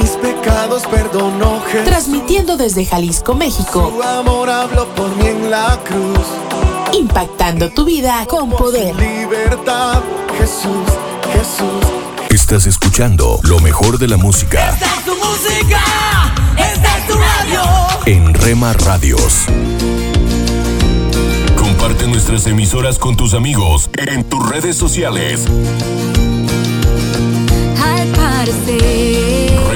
Mis pecados perdonó Jesús. Transmitiendo desde Jalisco, México. Su amor habló por mí en la cruz. Impactando tu vida con poder. Libertad, Jesús, Jesús. Estás escuchando lo mejor de la música Esta es tu música, esta es tu radio. en Rema Radios. Comparte nuestras emisoras con tus amigos en tus redes sociales. Al parecer,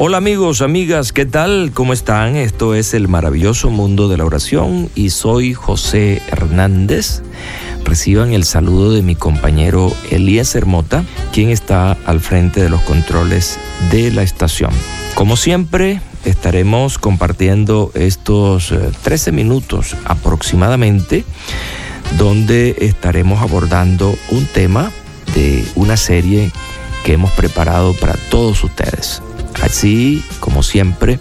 Hola amigos, amigas, ¿qué tal? ¿Cómo están? Esto es el maravilloso mundo de la oración y soy José Hernández. Reciban el saludo de mi compañero Elías Mota, quien está al frente de los controles de la estación. Como siempre, estaremos compartiendo estos eh, 13 minutos aproximadamente, donde estaremos abordando un tema de una serie que hemos preparado para todos ustedes. Así como siempre,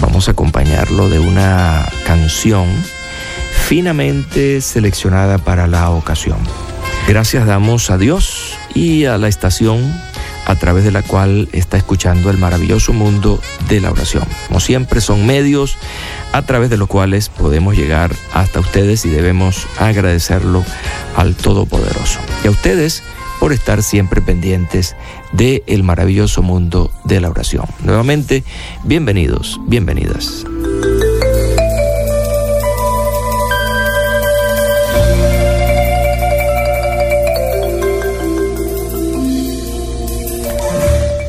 vamos a acompañarlo de una canción finamente seleccionada para la ocasión. Gracias damos a Dios y a la estación a través de la cual está escuchando el maravilloso mundo de la oración. Como siempre son medios a través de los cuales podemos llegar hasta ustedes y debemos agradecerlo al Todopoderoso. Y a ustedes por estar siempre pendientes del de maravilloso mundo de la oración. Nuevamente, bienvenidos, bienvenidas.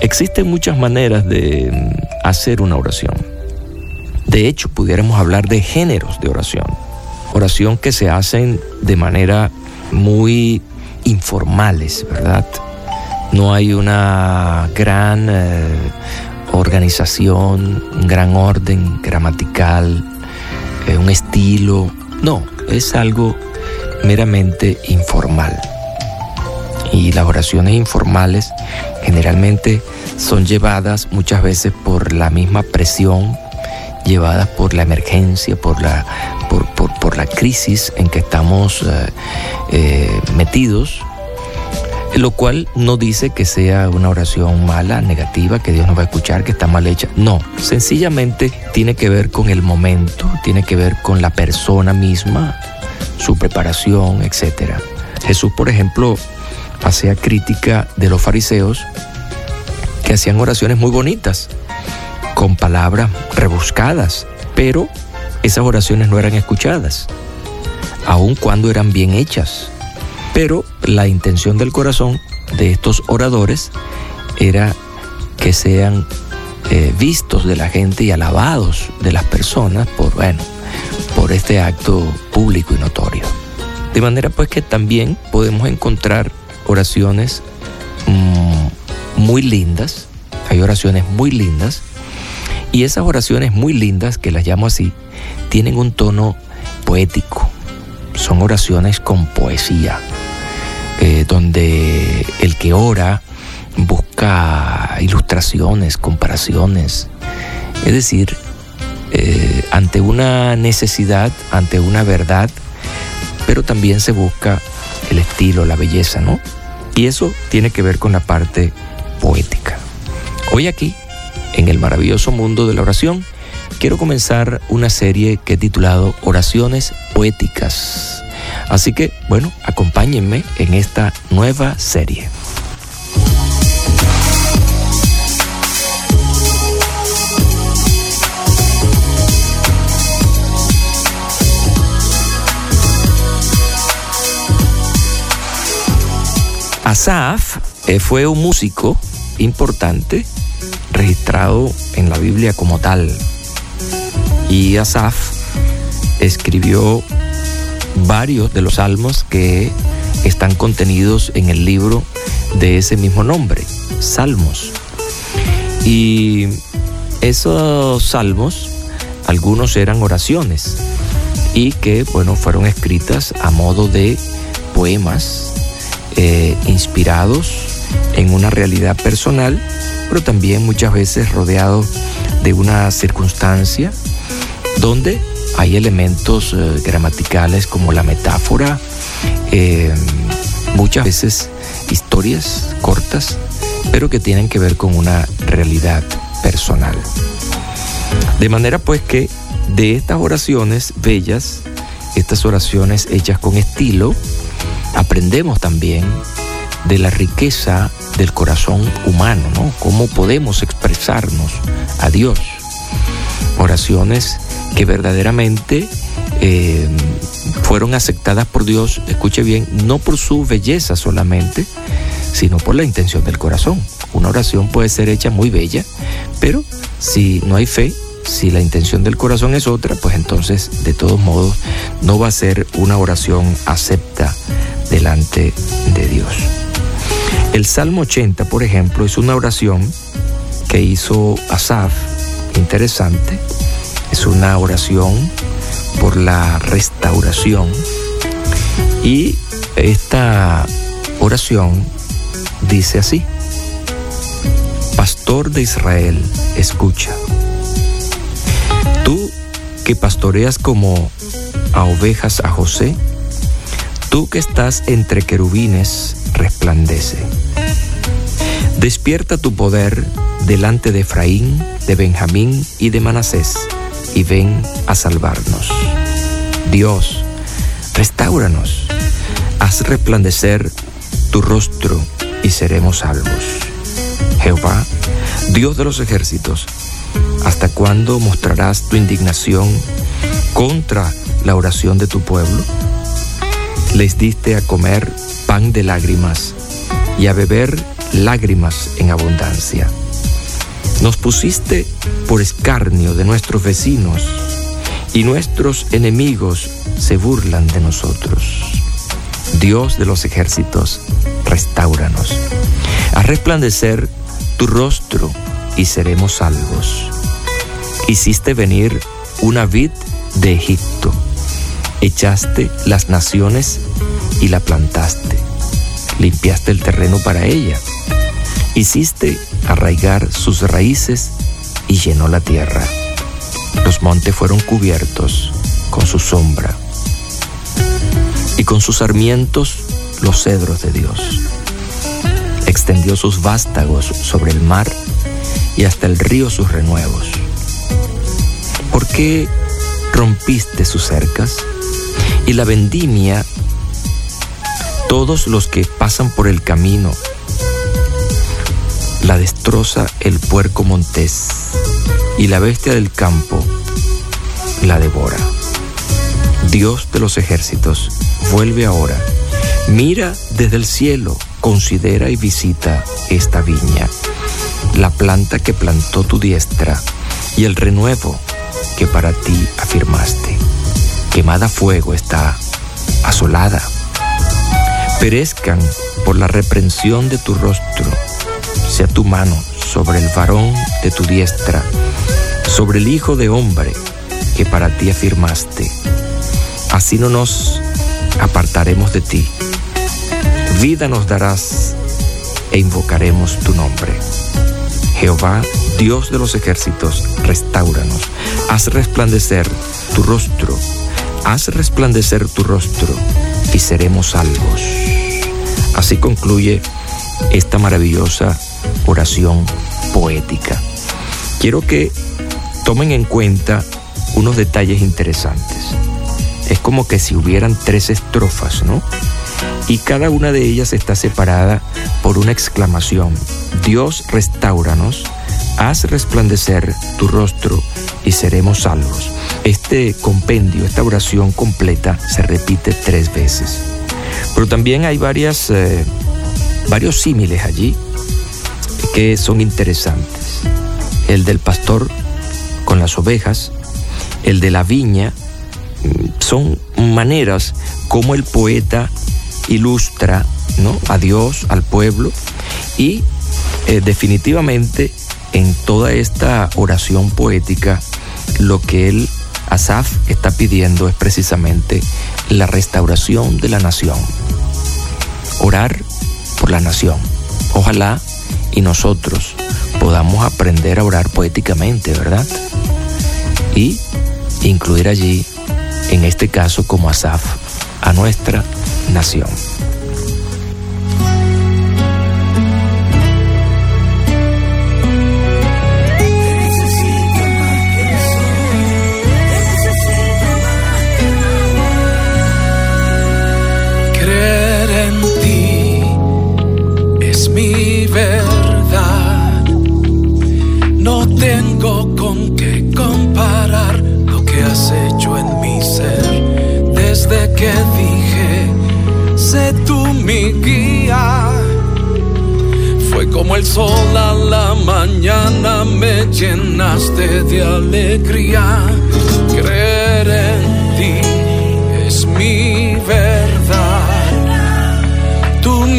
Existen muchas maneras de mm, hacer una oración. De hecho, pudiéramos hablar de géneros de oración. Oración que se hacen de manera muy informales, ¿verdad? No hay una gran eh, organización, un gran orden gramatical, eh, un estilo. No, es algo meramente informal. Y las oraciones informales generalmente son llevadas muchas veces por la misma presión, llevadas por la emergencia, por la, por, la crisis en que estamos eh, eh, metidos, lo cual no dice que sea una oración mala, negativa, que Dios no va a escuchar, que está mal hecha. No, sencillamente tiene que ver con el momento, tiene que ver con la persona misma, su preparación, etc. Jesús, por ejemplo, hacía crítica de los fariseos que hacían oraciones muy bonitas, con palabras rebuscadas, pero esas oraciones no eran escuchadas, aun cuando eran bien hechas. Pero la intención del corazón de estos oradores era que sean eh, vistos de la gente y alabados de las personas por, bueno, por este acto público y notorio. De manera pues que también podemos encontrar oraciones mm, muy lindas, hay oraciones muy lindas, y esas oraciones muy lindas, que las llamo así, tienen un tono poético, son oraciones con poesía, eh, donde el que ora busca ilustraciones, comparaciones, es decir, eh, ante una necesidad, ante una verdad, pero también se busca el estilo, la belleza, ¿no? Y eso tiene que ver con la parte poética. Hoy aquí, en el maravilloso mundo de la oración, quiero comenzar una serie que he titulado Oraciones Poéticas. Así que, bueno, acompáñenme en esta nueva serie. Asaf eh, fue un músico importante registrado en la Biblia como tal. Y Asaf escribió varios de los salmos que están contenidos en el libro de ese mismo nombre, Salmos. Y esos salmos, algunos eran oraciones y que, bueno, fueron escritas a modo de poemas eh, inspirados en una realidad personal, pero también muchas veces rodeados de una circunstancia donde hay elementos eh, gramaticales como la metáfora, eh, muchas veces historias cortas, pero que tienen que ver con una realidad personal. De manera pues que de estas oraciones bellas, estas oraciones hechas con estilo, aprendemos también de la riqueza del corazón humano, ¿no? Cómo podemos expresarnos a Dios. Oraciones que verdaderamente eh, fueron aceptadas por Dios, escuche bien, no por su belleza solamente, sino por la intención del corazón. Una oración puede ser hecha muy bella, pero si no hay fe, si la intención del corazón es otra, pues entonces de todos modos no va a ser una oración acepta delante de Dios. El Salmo 80, por ejemplo, es una oración que hizo Asaf, interesante. Es una oración por la restauración. Y esta oración dice así, Pastor de Israel, escucha. Tú que pastoreas como a ovejas a José, Tú que estás entre querubines, resplandece. Despierta tu poder delante de Efraín, de Benjamín y de Manasés, y ven a salvarnos. Dios, restauranos, haz resplandecer tu rostro y seremos salvos. Jehová, Dios de los ejércitos, ¿hasta cuándo mostrarás tu indignación contra la oración de tu pueblo? les diste a comer pan de lágrimas y a beber lágrimas en abundancia. Nos pusiste por escarnio de nuestros vecinos y nuestros enemigos se burlan de nosotros. Dios de los ejércitos, restauranos. Haz resplandecer tu rostro y seremos salvos. Hiciste venir una vid de Egipto. Echaste las naciones y la plantaste. Limpiaste el terreno para ella. Hiciste arraigar sus raíces y llenó la tierra. Los montes fueron cubiertos con su sombra y con sus sarmientos los cedros de Dios. Extendió sus vástagos sobre el mar y hasta el río sus renuevos. ¿Por qué rompiste sus cercas? Y la vendimia, todos los que pasan por el camino, la destroza el puerco montés y la bestia del campo la devora. Dios de los ejércitos, vuelve ahora. Mira desde el cielo, considera y visita esta viña, la planta que plantó tu diestra y el renuevo que para ti afirmaste. Quemada fuego está, asolada. Perezcan por la reprensión de tu rostro, sea tu mano sobre el varón de tu diestra, sobre el Hijo de Hombre que para ti afirmaste. Así no nos apartaremos de ti. Vida nos darás e invocaremos tu nombre. Jehová, Dios de los ejércitos, restauranos. Haz resplandecer tu rostro. Haz resplandecer tu rostro y seremos salvos. Así concluye esta maravillosa oración poética. Quiero que tomen en cuenta unos detalles interesantes. Es como que si hubieran tres estrofas, ¿no? Y cada una de ellas está separada por una exclamación. Dios, restauranos, haz resplandecer tu rostro y seremos salvos. Este compendio, esta oración completa se repite tres veces. Pero también hay varias, eh, varios símiles allí que son interesantes. El del pastor con las ovejas, el de la viña, son maneras como el poeta ilustra ¿no? a Dios, al pueblo, y eh, definitivamente en toda esta oración poética, lo que él, Asaf, está pidiendo es precisamente la restauración de la nación. Orar por la nación. Ojalá y nosotros podamos aprender a orar poéticamente, ¿verdad? Y incluir allí, en este caso como Asaf, a nuestra nación. Verdad. No tengo con qué comparar lo que has hecho en mi ser desde que dije, sé tú mi guía. Fue como el sol a la mañana, me llenaste de alegría. Creer en ti es mi verdad.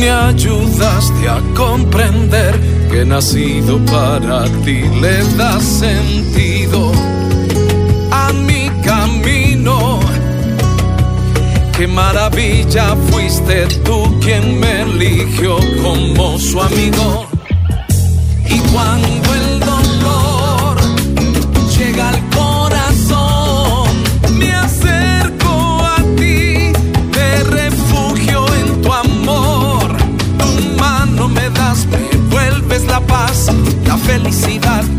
Me ayudaste a comprender que nacido para ti, le das sentido a mi camino. Qué maravilla fuiste tú quien me eligió como su amigo. Y cuando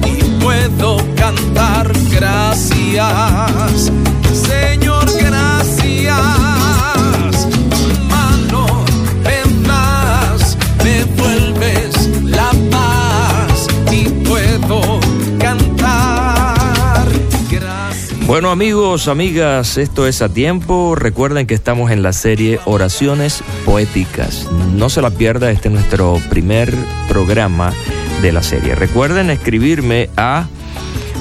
y puedo cantar gracias. Señor, gracias. Mano me das, me vuelves la paz y puedo cantar gracias. Bueno amigos, amigas, esto es a tiempo. Recuerden que estamos en la serie Oraciones Poéticas. No se la pierda, este es nuestro primer programa de la serie. Recuerden escribirme a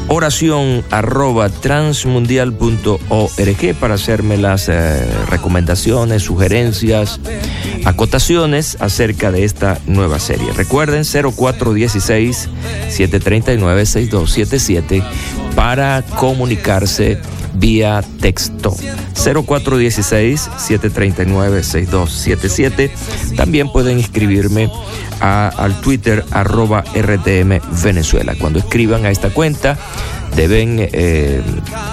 oración arroba transmundial.org para hacerme las eh, recomendaciones, sugerencias, acotaciones acerca de esta nueva serie. Recuerden 0416-739-6277 para comunicarse vía texto. 0416-739-6277. También pueden inscribirme al Twitter arroba RTM Venezuela. Cuando escriban a esta cuenta, deben eh,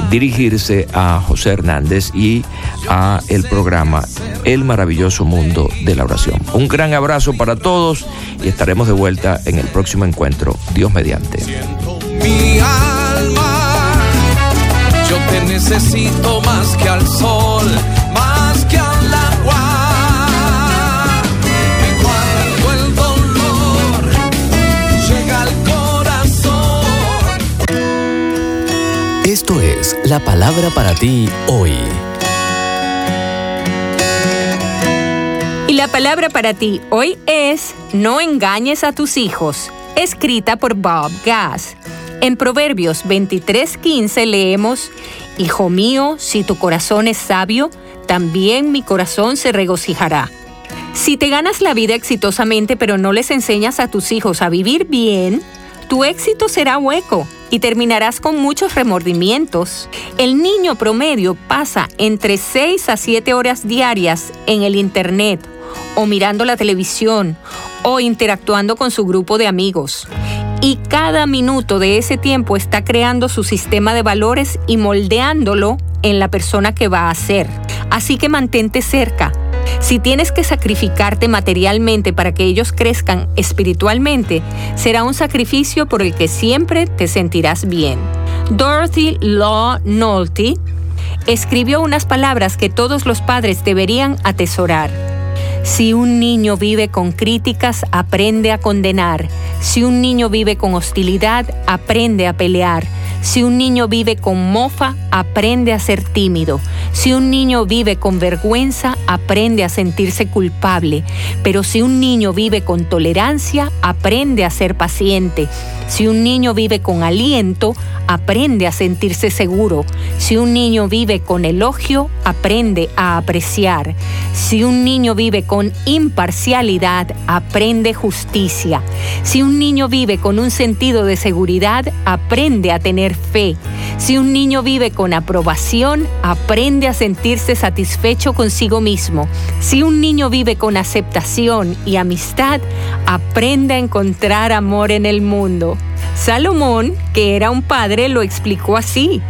dirigirse a José Hernández y a el programa El maravilloso mundo de la oración. Un gran abrazo para todos y estaremos de vuelta en el próximo encuentro. Dios mediante. Necesito más que al sol, más que al agua. Y cuando el dolor llega al corazón. Esto es la palabra para ti hoy. Y la palabra para ti hoy es No engañes a tus hijos, escrita por Bob Gass. En Proverbios 23:15 leemos, Hijo mío, si tu corazón es sabio, también mi corazón se regocijará. Si te ganas la vida exitosamente pero no les enseñas a tus hijos a vivir bien, tu éxito será hueco y terminarás con muchos remordimientos. El niño promedio pasa entre 6 a 7 horas diarias en el Internet o mirando la televisión o interactuando con su grupo de amigos. Y cada minuto de ese tiempo está creando su sistema de valores y moldeándolo en la persona que va a ser. Así que mantente cerca. Si tienes que sacrificarte materialmente para que ellos crezcan espiritualmente, será un sacrificio por el que siempre te sentirás bien. Dorothy Law Nolte escribió unas palabras que todos los padres deberían atesorar. Si un niño vive con críticas, aprende a condenar. Si un niño vive con hostilidad, aprende a pelear. Si un niño vive con mofa, aprende a ser tímido. Si un niño vive con vergüenza, aprende a sentirse culpable. Pero si un niño vive con tolerancia, aprende a ser paciente. Si un niño vive con aliento, aprende a sentirse seguro. Si un niño vive con elogio, aprende a apreciar. Si un niño vive con imparcialidad, aprende justicia. Si un niño vive con un sentido de seguridad, aprende a tener fe. Si un niño vive con aprobación, aprende a sentirse satisfecho consigo mismo. Si un niño vive con aceptación y amistad, aprende a encontrar amor en el mundo. Salomón, que era un padre, lo explicó así.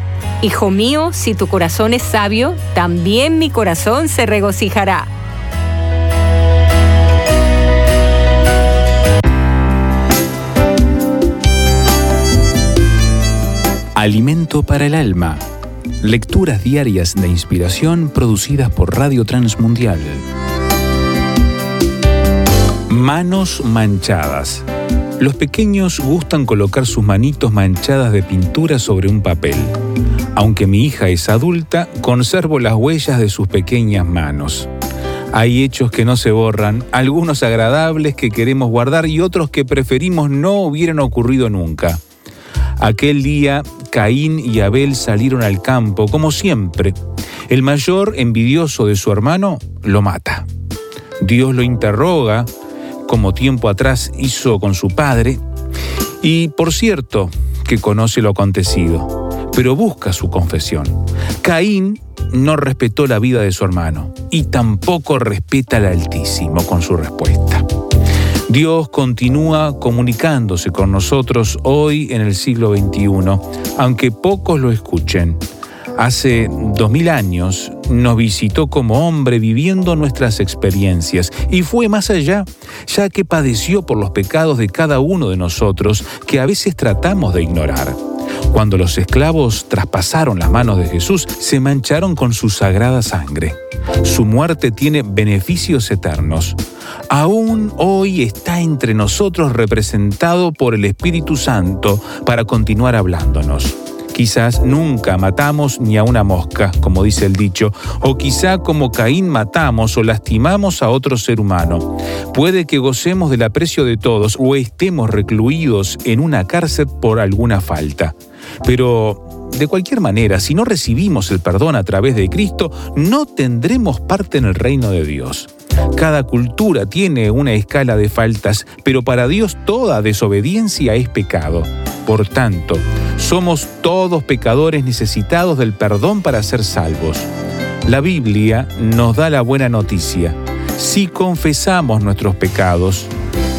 Hijo mío, si tu corazón es sabio, también mi corazón se regocijará. Alimento para el alma. Lecturas diarias de inspiración producidas por Radio Transmundial. Manos manchadas. Los pequeños gustan colocar sus manitos manchadas de pintura sobre un papel. Aunque mi hija es adulta, conservo las huellas de sus pequeñas manos. Hay hechos que no se borran, algunos agradables que queremos guardar y otros que preferimos no hubieran ocurrido nunca. Aquel día Caín y Abel salieron al campo, como siempre. El mayor, envidioso de su hermano, lo mata. Dios lo interroga, como tiempo atrás hizo con su padre, y por cierto que conoce lo acontecido, pero busca su confesión. Caín no respetó la vida de su hermano y tampoco respeta al Altísimo con su respuesta. Dios continúa comunicándose con nosotros hoy en el siglo XXI, aunque pocos lo escuchen. Hace dos mil años nos visitó como hombre viviendo nuestras experiencias y fue más allá, ya que padeció por los pecados de cada uno de nosotros que a veces tratamos de ignorar. Cuando los esclavos traspasaron las manos de Jesús, se mancharon con su sagrada sangre. Su muerte tiene beneficios eternos. Aún hoy está entre nosotros representado por el Espíritu Santo para continuar hablándonos. Quizás nunca matamos ni a una mosca, como dice el dicho, o quizá como Caín matamos o lastimamos a otro ser humano. Puede que gocemos del aprecio de todos o estemos recluidos en una cárcel por alguna falta. Pero, de cualquier manera, si no recibimos el perdón a través de Cristo, no tendremos parte en el reino de Dios. Cada cultura tiene una escala de faltas, pero para Dios toda desobediencia es pecado. Por tanto, somos todos pecadores necesitados del perdón para ser salvos. La Biblia nos da la buena noticia. Si confesamos nuestros pecados,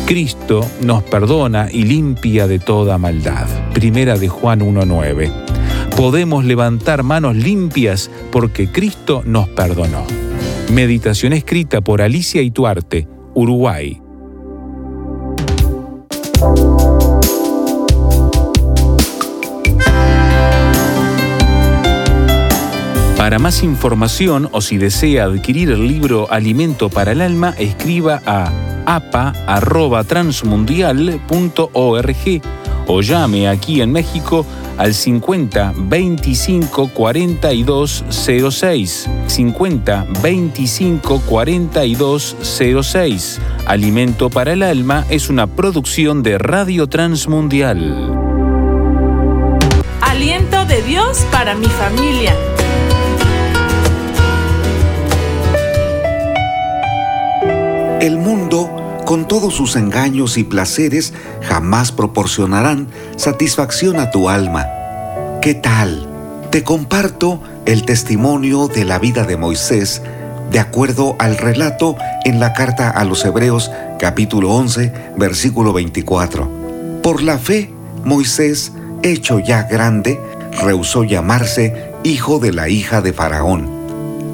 Cristo nos perdona y limpia de toda maldad. Primera de Juan 1.9. Podemos levantar manos limpias porque Cristo nos perdonó. Meditación escrita por Alicia Ituarte, Uruguay. Para más información o si desea adquirir el libro Alimento para el Alma, escriba a apa.transmundial.org o llame aquí en México al 50 25 42 06. 50 25 42 06. Alimento para el Alma es una producción de Radio Transmundial. Aliento de Dios para mi familia. El mundo con todos sus engaños y placeres, jamás proporcionarán satisfacción a tu alma. ¿Qué tal? Te comparto el testimonio de la vida de Moisés de acuerdo al relato en la carta a los Hebreos capítulo 11 versículo 24. Por la fe, Moisés, hecho ya grande, rehusó llamarse hijo de la hija de Faraón.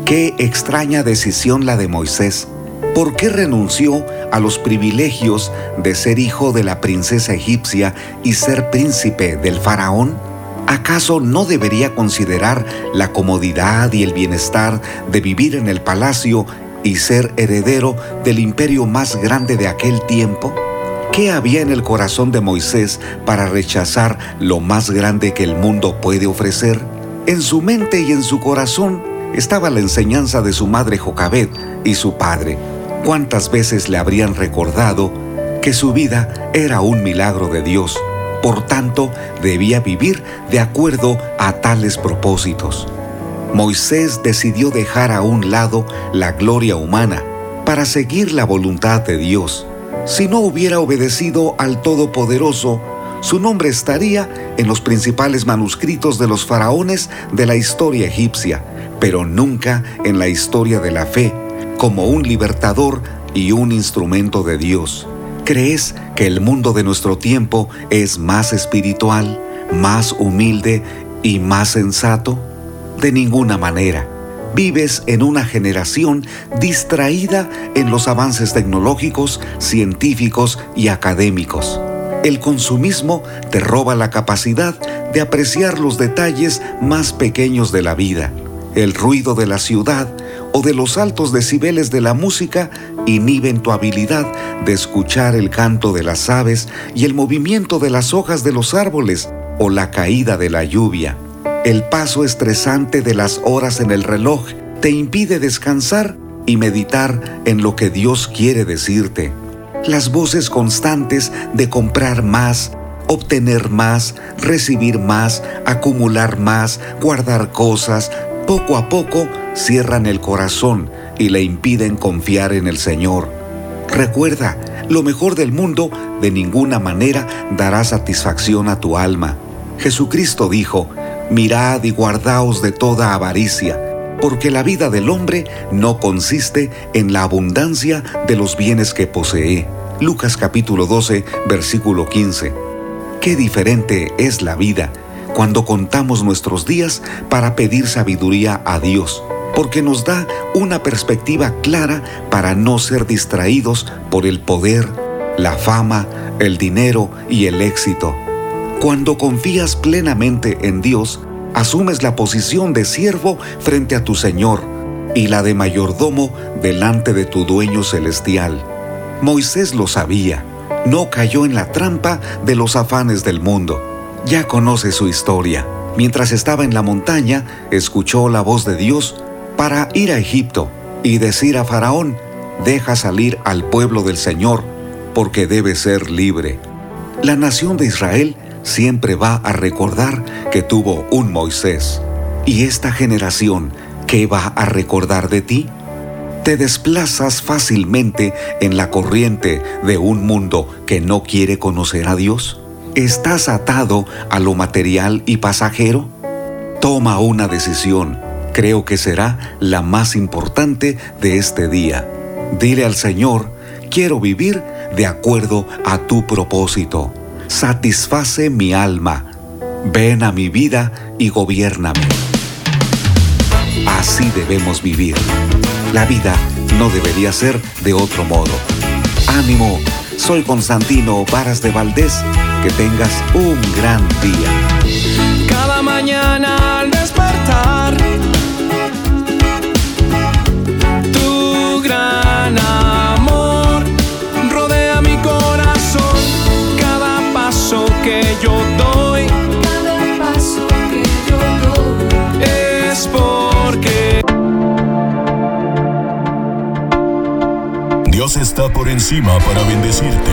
Qué extraña decisión la de Moisés. ¿Por qué renunció a los privilegios de ser hijo de la princesa egipcia y ser príncipe del faraón? ¿Acaso no debería considerar la comodidad y el bienestar de vivir en el palacio y ser heredero del imperio más grande de aquel tiempo? ¿Qué había en el corazón de Moisés para rechazar lo más grande que el mundo puede ofrecer? En su mente y en su corazón estaba la enseñanza de su madre Jocabed y su padre, ¿Cuántas veces le habrían recordado que su vida era un milagro de Dios? Por tanto, debía vivir de acuerdo a tales propósitos. Moisés decidió dejar a un lado la gloria humana para seguir la voluntad de Dios. Si no hubiera obedecido al Todopoderoso, su nombre estaría en los principales manuscritos de los faraones de la historia egipcia, pero nunca en la historia de la fe como un libertador y un instrumento de Dios. ¿Crees que el mundo de nuestro tiempo es más espiritual, más humilde y más sensato? De ninguna manera. Vives en una generación distraída en los avances tecnológicos, científicos y académicos. El consumismo te roba la capacidad de apreciar los detalles más pequeños de la vida. El ruido de la ciudad o de los altos decibeles de la música inhiben tu habilidad de escuchar el canto de las aves y el movimiento de las hojas de los árboles o la caída de la lluvia. El paso estresante de las horas en el reloj te impide descansar y meditar en lo que Dios quiere decirte. Las voces constantes de comprar más, obtener más, recibir más, acumular más, guardar cosas, poco a poco cierran el corazón y le impiden confiar en el Señor. Recuerda, lo mejor del mundo de ninguna manera dará satisfacción a tu alma. Jesucristo dijo, mirad y guardaos de toda avaricia, porque la vida del hombre no consiste en la abundancia de los bienes que posee. Lucas capítulo 12, versículo 15. Qué diferente es la vida cuando contamos nuestros días para pedir sabiduría a Dios, porque nos da una perspectiva clara para no ser distraídos por el poder, la fama, el dinero y el éxito. Cuando confías plenamente en Dios, asumes la posición de siervo frente a tu Señor y la de mayordomo delante de tu dueño celestial. Moisés lo sabía, no cayó en la trampa de los afanes del mundo ya conoce su historia. mientras estaba en la montaña, escuchó la voz de Dios para ir a Egipto y decir a Faraón, deja salir al pueblo del Señor, porque debe ser libre. La nación de Israel siempre va a recordar que tuvo un Moisés. ¿Y esta generación qué va a recordar de ti? Te desplazas fácilmente en la corriente de un mundo que no quiere conocer a Dios. ¿Estás atado a lo material y pasajero? Toma una decisión. Creo que será la más importante de este día. Dile al Señor, quiero vivir de acuerdo a tu propósito. Satisface mi alma. Ven a mi vida y gobiername. Así debemos vivir. La vida no debería ser de otro modo. Ánimo, soy Constantino Varas de Valdés. Que tengas un gran día. Cada mañana al despertar, tu gran amor rodea mi corazón. Cada paso que yo doy, Cada paso que yo doy. es porque Dios está por encima para bendecirte,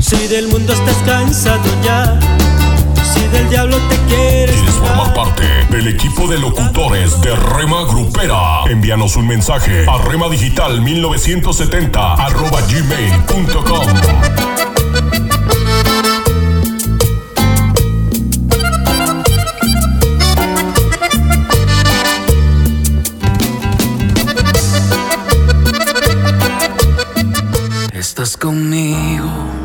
Si del mundo estás cansado ya, si del diablo te quieres ¿Quieres formar parte del equipo de locutores de Rema Grupera? Envíanos un mensaje a remadigital 1970 arroba gmail.com. estás conmigo.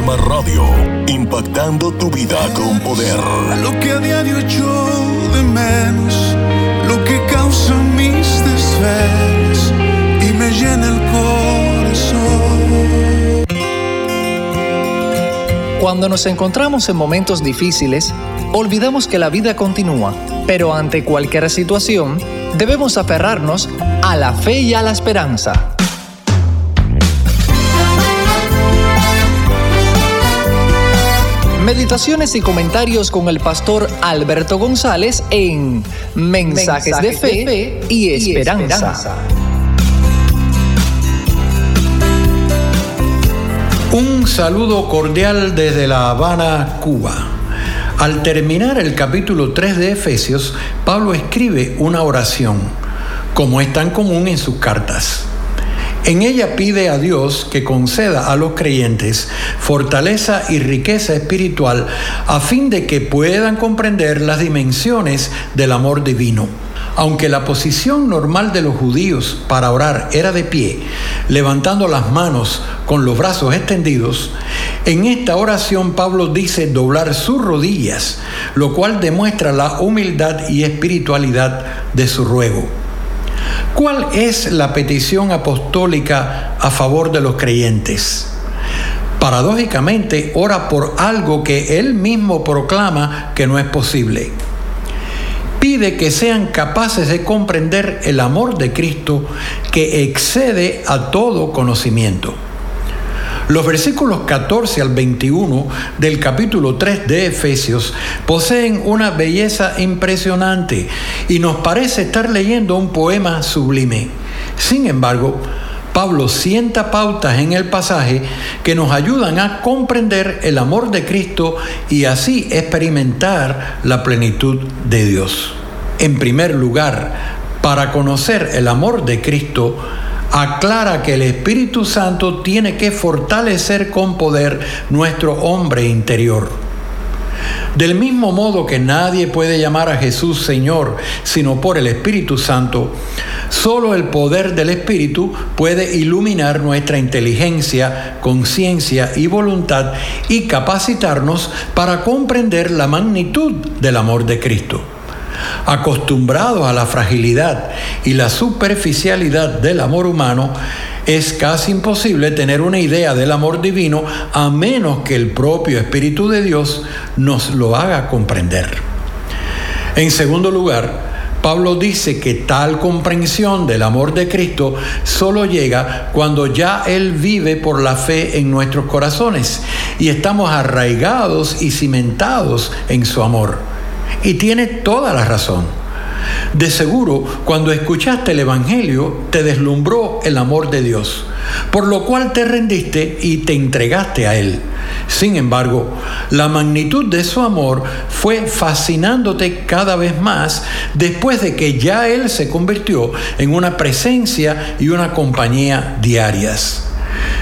Rema Radio, impactando tu vida con poder. lo que a diario echo de menos, lo que causa mis desvelos y me llena el corazón. Cuando nos encontramos en momentos difíciles, olvidamos que la vida continúa, pero ante cualquier situación, debemos aferrarnos a la fe y a la esperanza. Meditaciones y comentarios con el pastor Alberto González en Mensajes, de, fe y esperanza. Un saludo cordial desde La Habana, Cuba. Al terminar el capítulo 3 de Efesios, Pablo escribe una oración, como es tan común en sus cartas. En ella pide a Dios que conceda a los creyentes fortaleza y riqueza espiritual a fin de que puedan comprender las dimensiones del amor divino. Aunque la posición normal de los judíos para orar era de pie, levantando las manos con los brazos extendidos, en esta oración Pablo dice doblar sus rodillas, lo cual demuestra la humildad y espiritualidad de su ruego. ¿Cuál es la petición apostólica a favor de los creyentes? Paradójicamente, ora por algo que él mismo proclama que no es posible. Pide que sean capaces de comprender el amor de Cristo que excede a todo conocimiento. Los versículos 14 al 21 del capítulo 3 de Efesios poseen una belleza impresionante y nos parece estar leyendo un poema sublime. Sin embargo, Pablo sienta pautas en el pasaje que nos ayudan a comprender el amor de Cristo y así experimentar la plenitud de Dios. En primer lugar, para conocer el amor de Cristo, aclara que el Espíritu Santo tiene que fortalecer con poder nuestro hombre interior. Del mismo modo que nadie puede llamar a Jesús Señor sino por el Espíritu Santo, solo el poder del Espíritu puede iluminar nuestra inteligencia, conciencia y voluntad y capacitarnos para comprender la magnitud del amor de Cristo. Acostumbrados a la fragilidad y la superficialidad del amor humano, es casi imposible tener una idea del amor divino a menos que el propio Espíritu de Dios nos lo haga comprender. En segundo lugar, Pablo dice que tal comprensión del amor de Cristo solo llega cuando ya Él vive por la fe en nuestros corazones y estamos arraigados y cimentados en su amor. Y tiene toda la razón. De seguro, cuando escuchaste el Evangelio, te deslumbró el amor de Dios, por lo cual te rendiste y te entregaste a Él. Sin embargo, la magnitud de su amor fue fascinándote cada vez más después de que ya Él se convirtió en una presencia y una compañía diarias.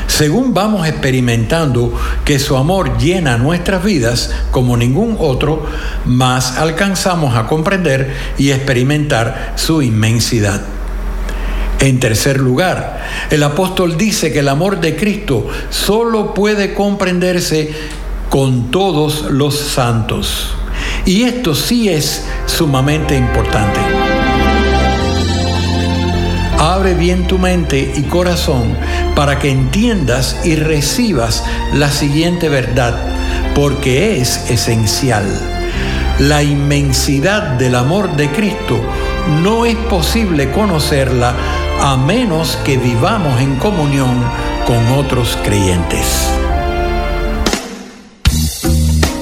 Según vamos experimentando que su amor llena nuestras vidas como ningún otro, más alcanzamos a comprender y experimentar su inmensidad. En tercer lugar, el apóstol dice que el amor de Cristo solo puede comprenderse con todos los santos. Y esto sí es sumamente importante. Abre bien tu mente y corazón para que entiendas y recibas la siguiente verdad, porque es esencial. La inmensidad del amor de Cristo no es posible conocerla a menos que vivamos en comunión con otros creyentes.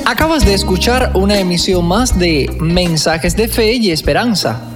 Acabas de escuchar una emisión más de Mensajes de Fe y Esperanza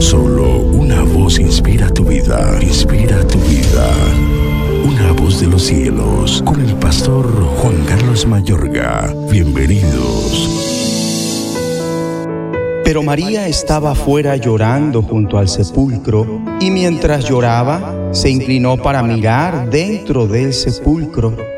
Solo una voz inspira tu vida, inspira tu vida. Una voz de los cielos, con el pastor Juan Carlos Mayorga. Bienvenidos. Pero María estaba afuera llorando junto al sepulcro, y mientras lloraba, se inclinó para mirar dentro del sepulcro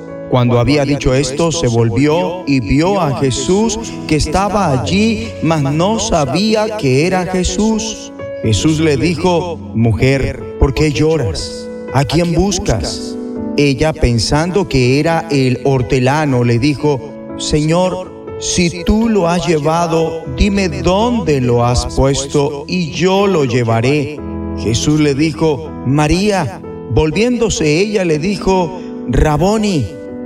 Cuando había dicho esto, se volvió y vio a Jesús que estaba allí, mas no sabía que era Jesús. Jesús le dijo, mujer, ¿por qué lloras? ¿A quién buscas? Ella, pensando que era el hortelano, le dijo, Señor, si tú lo has llevado, dime dónde lo has puesto y yo lo llevaré. Jesús le dijo, María. Volviéndose ella le dijo, Raboni,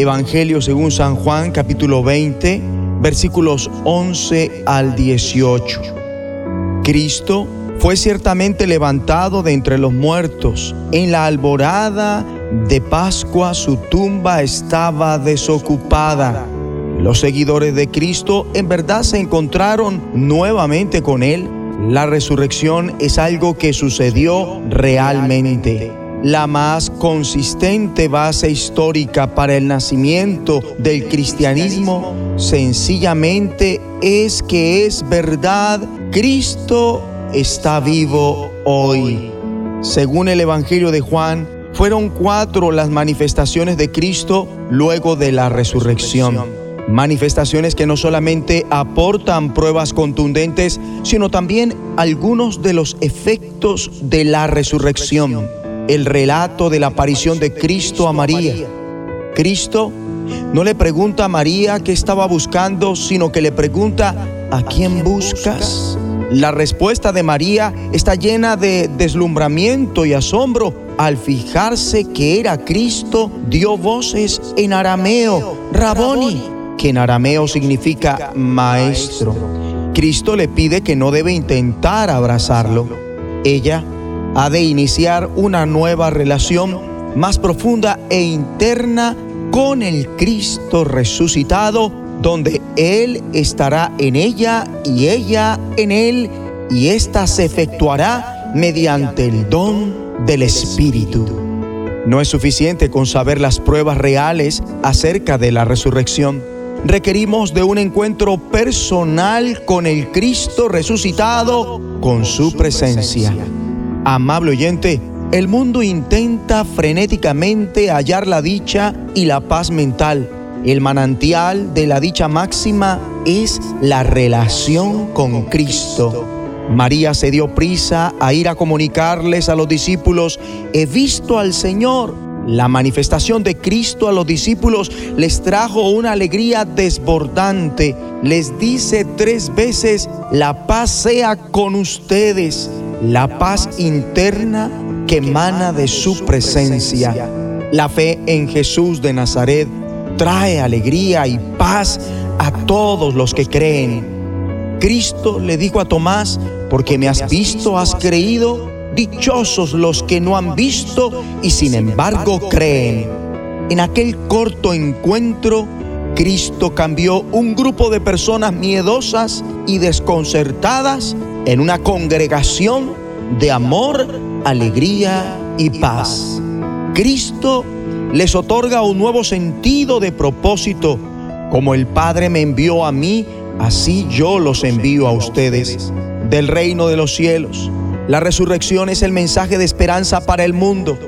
Evangelio según San Juan capítulo 20 versículos 11 al 18. Cristo fue ciertamente levantado de entre los muertos. En la alborada de Pascua su tumba estaba desocupada los seguidores de Cristo en verdad se encontraron nuevamente con Él. La resurrección es algo que sucedió realmente. La más consistente base histórica para el nacimiento del cristianismo sencillamente es que es verdad, Cristo está vivo hoy. Según el Evangelio de Juan, fueron cuatro las manifestaciones de Cristo luego de la resurrección. Manifestaciones que no solamente aportan pruebas contundentes, sino también algunos de los efectos de la resurrección. El relato de la aparición de Cristo a María. Cristo no le pregunta a María qué estaba buscando, sino que le pregunta, ¿a quién buscas? La respuesta de María está llena de deslumbramiento y asombro. Al fijarse que era Cristo, dio voces en arameo, Raboni, que en arameo significa maestro. Cristo le pide que no debe intentar abrazarlo. Ella ha de iniciar una nueva relación más profunda e interna con el Cristo resucitado, donde Él estará en ella y ella en Él, y ésta se efectuará mediante el don del Espíritu. No es suficiente con saber las pruebas reales acerca de la resurrección requerimos de un encuentro personal con el Cristo resucitado, con su presencia. Amable oyente, el mundo intenta frenéticamente hallar la dicha y la paz mental. El manantial de la dicha máxima es la relación con Cristo. María se dio prisa a ir a comunicarles a los discípulos, he visto al Señor la manifestación de Cristo a los discípulos les trajo una alegría desbordante. Les dice tres veces, la paz sea con ustedes, la paz interna que emana de su presencia. La fe en Jesús de Nazaret trae alegría y paz a todos los que creen. Cristo le dijo a Tomás, porque me has visto, has creído, Dichosos los que no han visto y sin embargo creen. En aquel corto encuentro, Cristo cambió un grupo de personas miedosas y desconcertadas en una congregación de amor, alegría y paz. Cristo les otorga un nuevo sentido de propósito. Como el Padre me envió a mí, así yo los envío a ustedes. Del reino de los cielos la resurrección es el mensaje de esperanza para el mundo.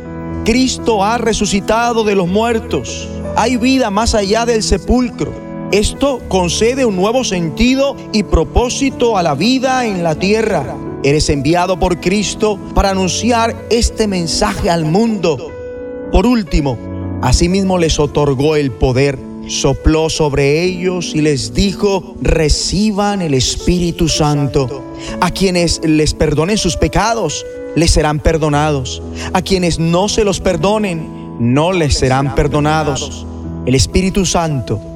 Cristo ha resucitado de los muertos. Hay vida más allá del sepulcro. Esto concede un nuevo sentido y propósito a la vida en la tierra. Eres enviado por Cristo para anunciar este mensaje al mundo. Por último, asimismo les otorgó el poder sopló sobre ellos y les dijo, reciban el Espíritu Santo. A quienes les perdonen sus pecados, les serán perdonados. A quienes no se los perdonen, no les serán perdonados. El Espíritu Santo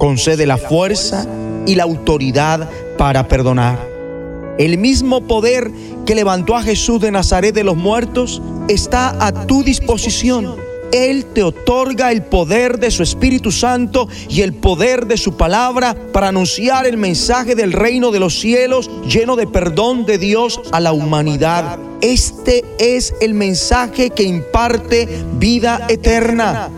concede la fuerza y la autoridad para perdonar. El mismo poder que levantó a Jesús de Nazaret de los muertos está a tu disposición él te otorga el poder de su Espíritu Santo y el poder de su palabra para anunciar el mensaje del reino de los cielos lleno de perdón de Dios a la humanidad. Este es el mensaje que imparte vida eterna.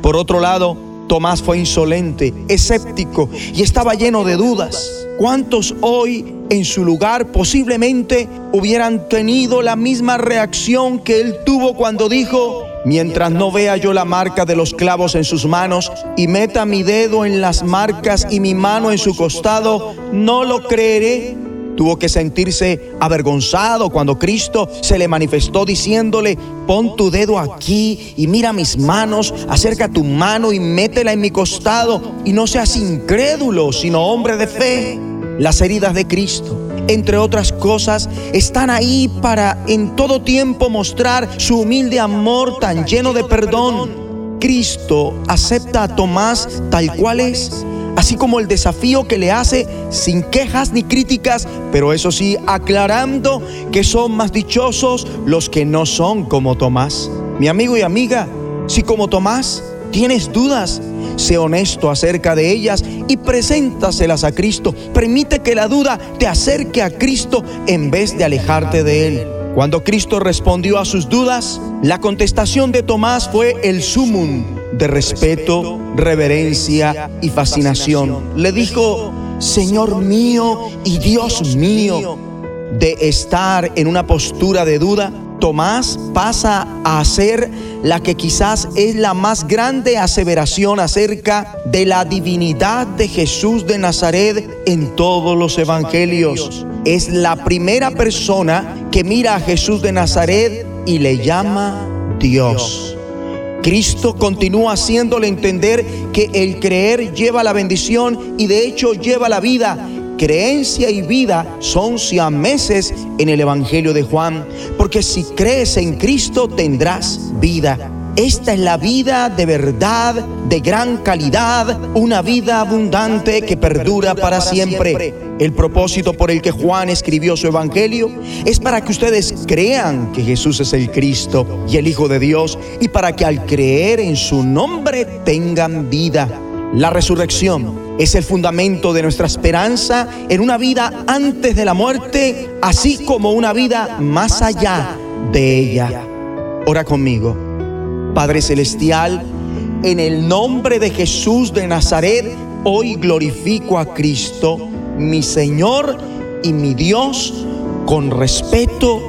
Por otro lado, Tomás fue insolente, escéptico y estaba lleno de dudas. ¿Cuántos hoy en su lugar posiblemente hubieran tenido la misma reacción que él tuvo cuando dijo, mientras no vea yo la marca de los clavos en sus manos y meta mi dedo en las marcas y mi mano en su costado, no lo creeré? Tuvo que sentirse avergonzado cuando Cristo se le manifestó diciéndole, pon tu dedo aquí y mira mis manos, acerca tu mano y métela en mi costado y no seas incrédulo, sino hombre de fe. Las heridas de Cristo, entre otras cosas, están ahí para en todo tiempo mostrar su humilde amor tan lleno de perdón. Cristo acepta a Tomás tal cual es así como el desafío que le hace sin quejas ni críticas, pero eso sí, aclarando que son más dichosos los que no son como Tomás. Mi amigo y amiga, si como Tomás tienes dudas, sé honesto acerca de ellas y preséntaselas a Cristo. Permite que la duda te acerque a Cristo en vez de alejarte de Él. Cuando Cristo respondió a sus dudas, la contestación de Tomás fue el sumum de respeto, reverencia y fascinación. Le dijo, Señor mío y Dios mío, de estar en una postura de duda, Tomás pasa a ser la que quizás es la más grande aseveración acerca de la divinidad de Jesús de Nazaret en todos los evangelios. Es la primera persona que mira a Jesús de Nazaret y le llama Dios. Cristo continúa haciéndole entender que el creer lleva la bendición y de hecho lleva la vida creencia y vida son siameses en el Evangelio de Juan, porque si crees en Cristo tendrás vida. Esta es la vida de verdad, de gran calidad, una vida abundante que perdura para siempre. El propósito por el que Juan escribió su Evangelio es para que ustedes crean que Jesús es el Cristo y el Hijo de Dios y para que al creer en su nombre tengan vida. La resurrección es el fundamento de nuestra esperanza en una vida antes de la muerte, así como una vida más allá de ella. Ora conmigo. Padre Celestial, en el nombre de Jesús de Nazaret, hoy glorifico a Cristo, mi Señor y mi Dios, con respeto,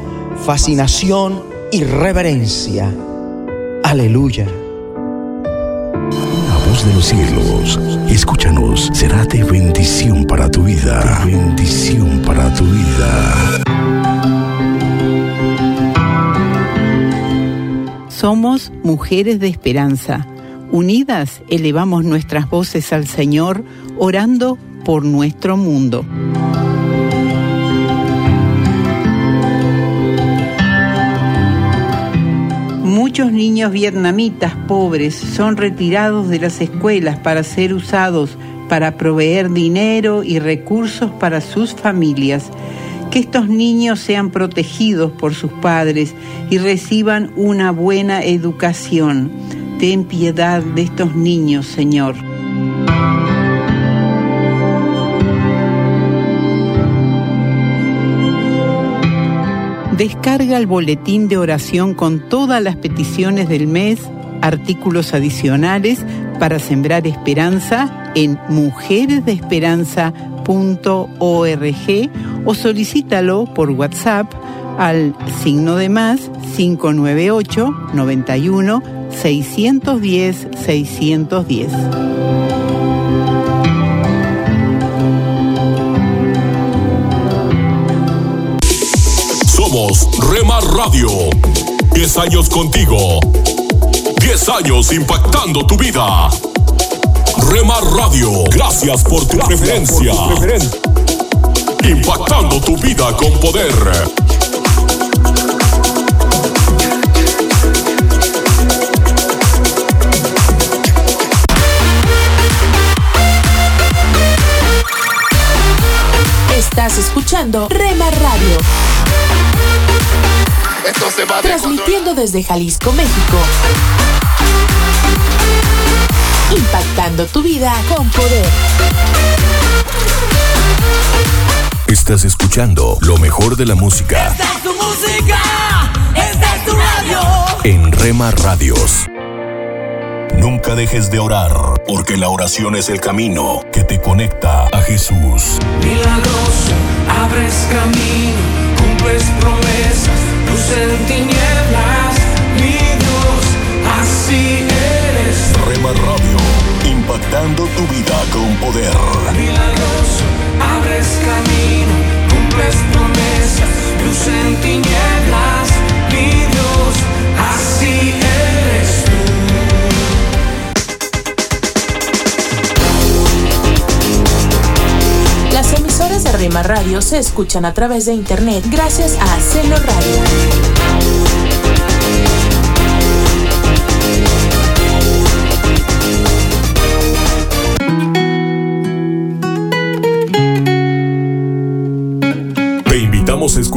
fascinación y reverencia. Aleluya. La voz de los cielos, escúchanos, será de bendición para tu vida. De bendición para tu vida. Somos mujeres de esperanza. Unidas elevamos nuestras voces al Señor, orando por nuestro mundo. Muchos niños vietnamitas pobres son retirados de las escuelas para ser usados para proveer dinero y recursos para sus familias que estos niños sean protegidos por sus padres y reciban una buena educación. Ten piedad de estos niños, Señor. Descarga el boletín de oración con todas las peticiones del mes, artículos adicionales para sembrar esperanza en o solicítalo por WhatsApp al signo de más 598 91 610 610. Somos Remar Radio. 10 años contigo. 10 años impactando tu vida. Remar Radio, gracias por tu preferencia. Impactando tu vida con poder. Estás escuchando Rema Radio. Esto se va a Transmitiendo desde Jalisco, México. Impactando tu vida con poder. Estás escuchando lo mejor de la música Esta es tu música, esta es tu radio. en Rema Radios. Nunca dejes de orar, porque la oración es el camino que te conecta a Jesús. Milagroso, abres camino, cumples promesas, luz en tinieblas, mi Dios, así eres. Rema Radio, impactando tu vida con poder. Milagroso, abres camino, cumples promesas, luz en tinieblas, mi Dios, así eres tú. Las emisoras de Rema Radio se escuchan a través de internet gracias a Celo Radio.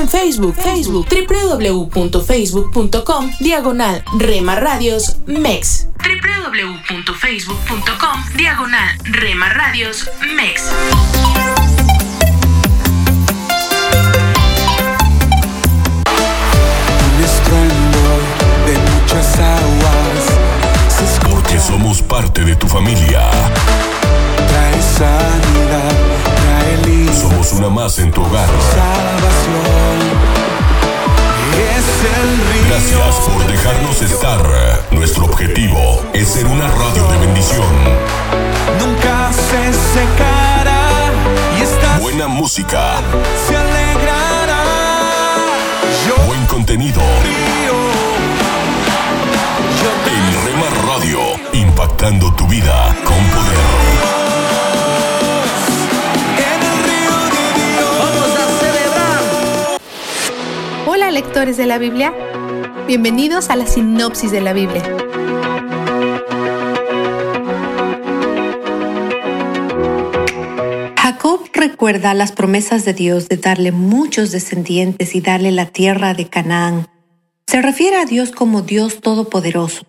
En Facebook, Facebook, www.facebook.com, diagonal Rema Radios MEX. www.facebook.com, diagonal Rema Radios MEX. Un estruendo de muchas aguas se escucha. Porque somos parte de tu familia. Trae sanidad, Somos una más en tu hogar. salvación. Es el río. Gracias por dejarnos estar. Nuestro objetivo es ser una radio de bendición. Nunca se secará y esta Buena música, se alegrará. Yo buen contenido. En Rema Radio, impactando tu vida con poder. Lectores de la Biblia, bienvenidos a la sinopsis de la Biblia. Jacob recuerda las promesas de Dios de darle muchos descendientes y darle la tierra de Canaán. Se refiere a Dios como Dios Todopoderoso.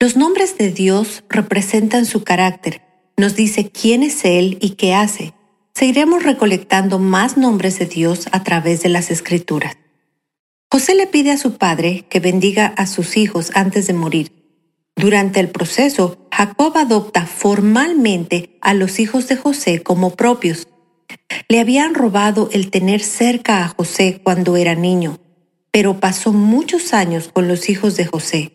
Los nombres de Dios representan su carácter, nos dice quién es Él y qué hace. Seguiremos recolectando más nombres de Dios a través de las Escrituras. José le pide a su padre que bendiga a sus hijos antes de morir. Durante el proceso, Jacob adopta formalmente a los hijos de José como propios. Le habían robado el tener cerca a José cuando era niño, pero pasó muchos años con los hijos de José.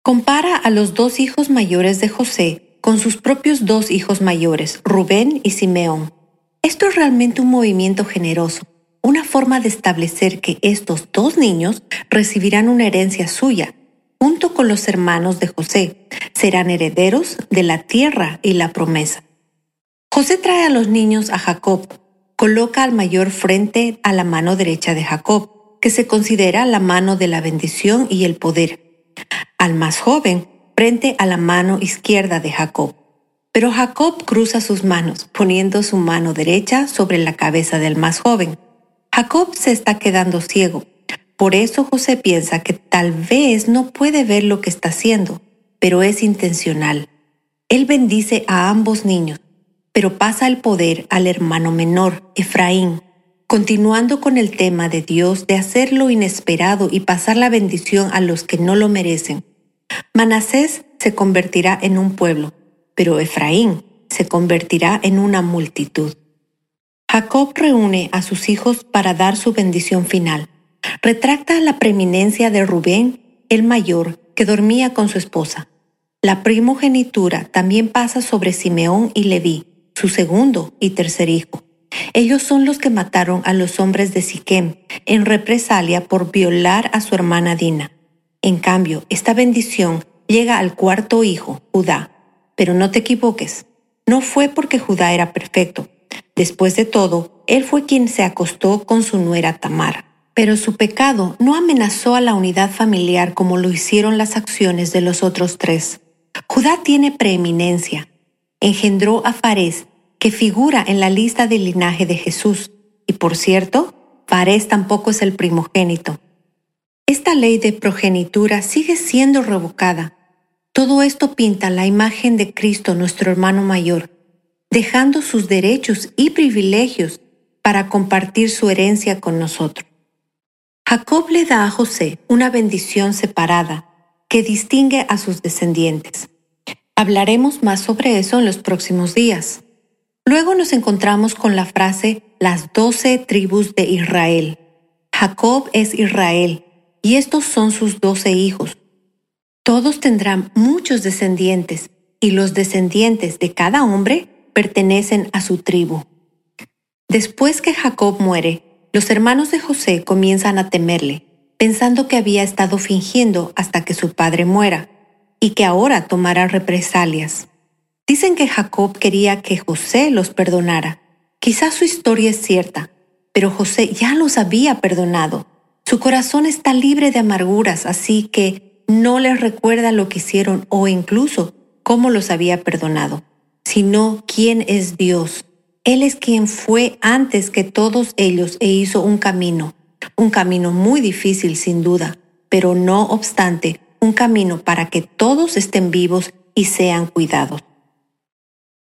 Compara a los dos hijos mayores de José con sus propios dos hijos mayores, Rubén y Simeón. Esto es realmente un movimiento generoso, una forma de establecer que estos dos niños recibirán una herencia suya, junto con los hermanos de José, serán herederos de la tierra y la promesa. José trae a los niños a Jacob, coloca al mayor frente a la mano derecha de Jacob, que se considera la mano de la bendición y el poder. Al más joven, frente a la mano izquierda de Jacob. Pero Jacob cruza sus manos, poniendo su mano derecha sobre la cabeza del más joven. Jacob se está quedando ciego. Por eso José piensa que tal vez no puede ver lo que está haciendo, pero es intencional. Él bendice a ambos niños, pero pasa el poder al hermano menor, Efraín, continuando con el tema de Dios de hacer lo inesperado y pasar la bendición a los que no lo merecen. Manasés se convertirá en un pueblo, pero Efraín se convertirá en una multitud. Jacob reúne a sus hijos para dar su bendición final. Retracta la preeminencia de Rubén, el mayor, que dormía con su esposa. La primogenitura también pasa sobre Simeón y Leví, su segundo y tercer hijo. Ellos son los que mataron a los hombres de Siquem en represalia por violar a su hermana Dina. En cambio, esta bendición llega al cuarto hijo, Judá. Pero no te equivoques, no fue porque Judá era perfecto. Después de todo, él fue quien se acostó con su nuera Tamar. Pero su pecado no amenazó a la unidad familiar como lo hicieron las acciones de los otros tres. Judá tiene preeminencia. Engendró a Fares, que figura en la lista del linaje de Jesús. Y por cierto, Fares tampoco es el primogénito. Esta ley de progenitura sigue siendo revocada. Todo esto pinta la imagen de Cristo, nuestro hermano mayor, dejando sus derechos y privilegios para compartir su herencia con nosotros. Jacob le da a José una bendición separada que distingue a sus descendientes. Hablaremos más sobre eso en los próximos días. Luego nos encontramos con la frase las doce tribus de Israel. Jacob es Israel, y estos son sus doce hijos. Todos tendrán muchos descendientes, y los descendientes de cada hombre pertenecen a su tribu. Después que Jacob muere, los hermanos de José comienzan a temerle, pensando que había estado fingiendo hasta que su padre muera, y que ahora tomará represalias. Dicen que Jacob quería que José los perdonara. Quizás su historia es cierta, pero José ya los había perdonado su corazón está libre de amarguras, así que no les recuerda lo que hicieron o incluso cómo los había perdonado, sino quién es Dios. Él es quien fue antes que todos ellos e hizo un camino, un camino muy difícil sin duda, pero no obstante, un camino para que todos estén vivos y sean cuidados.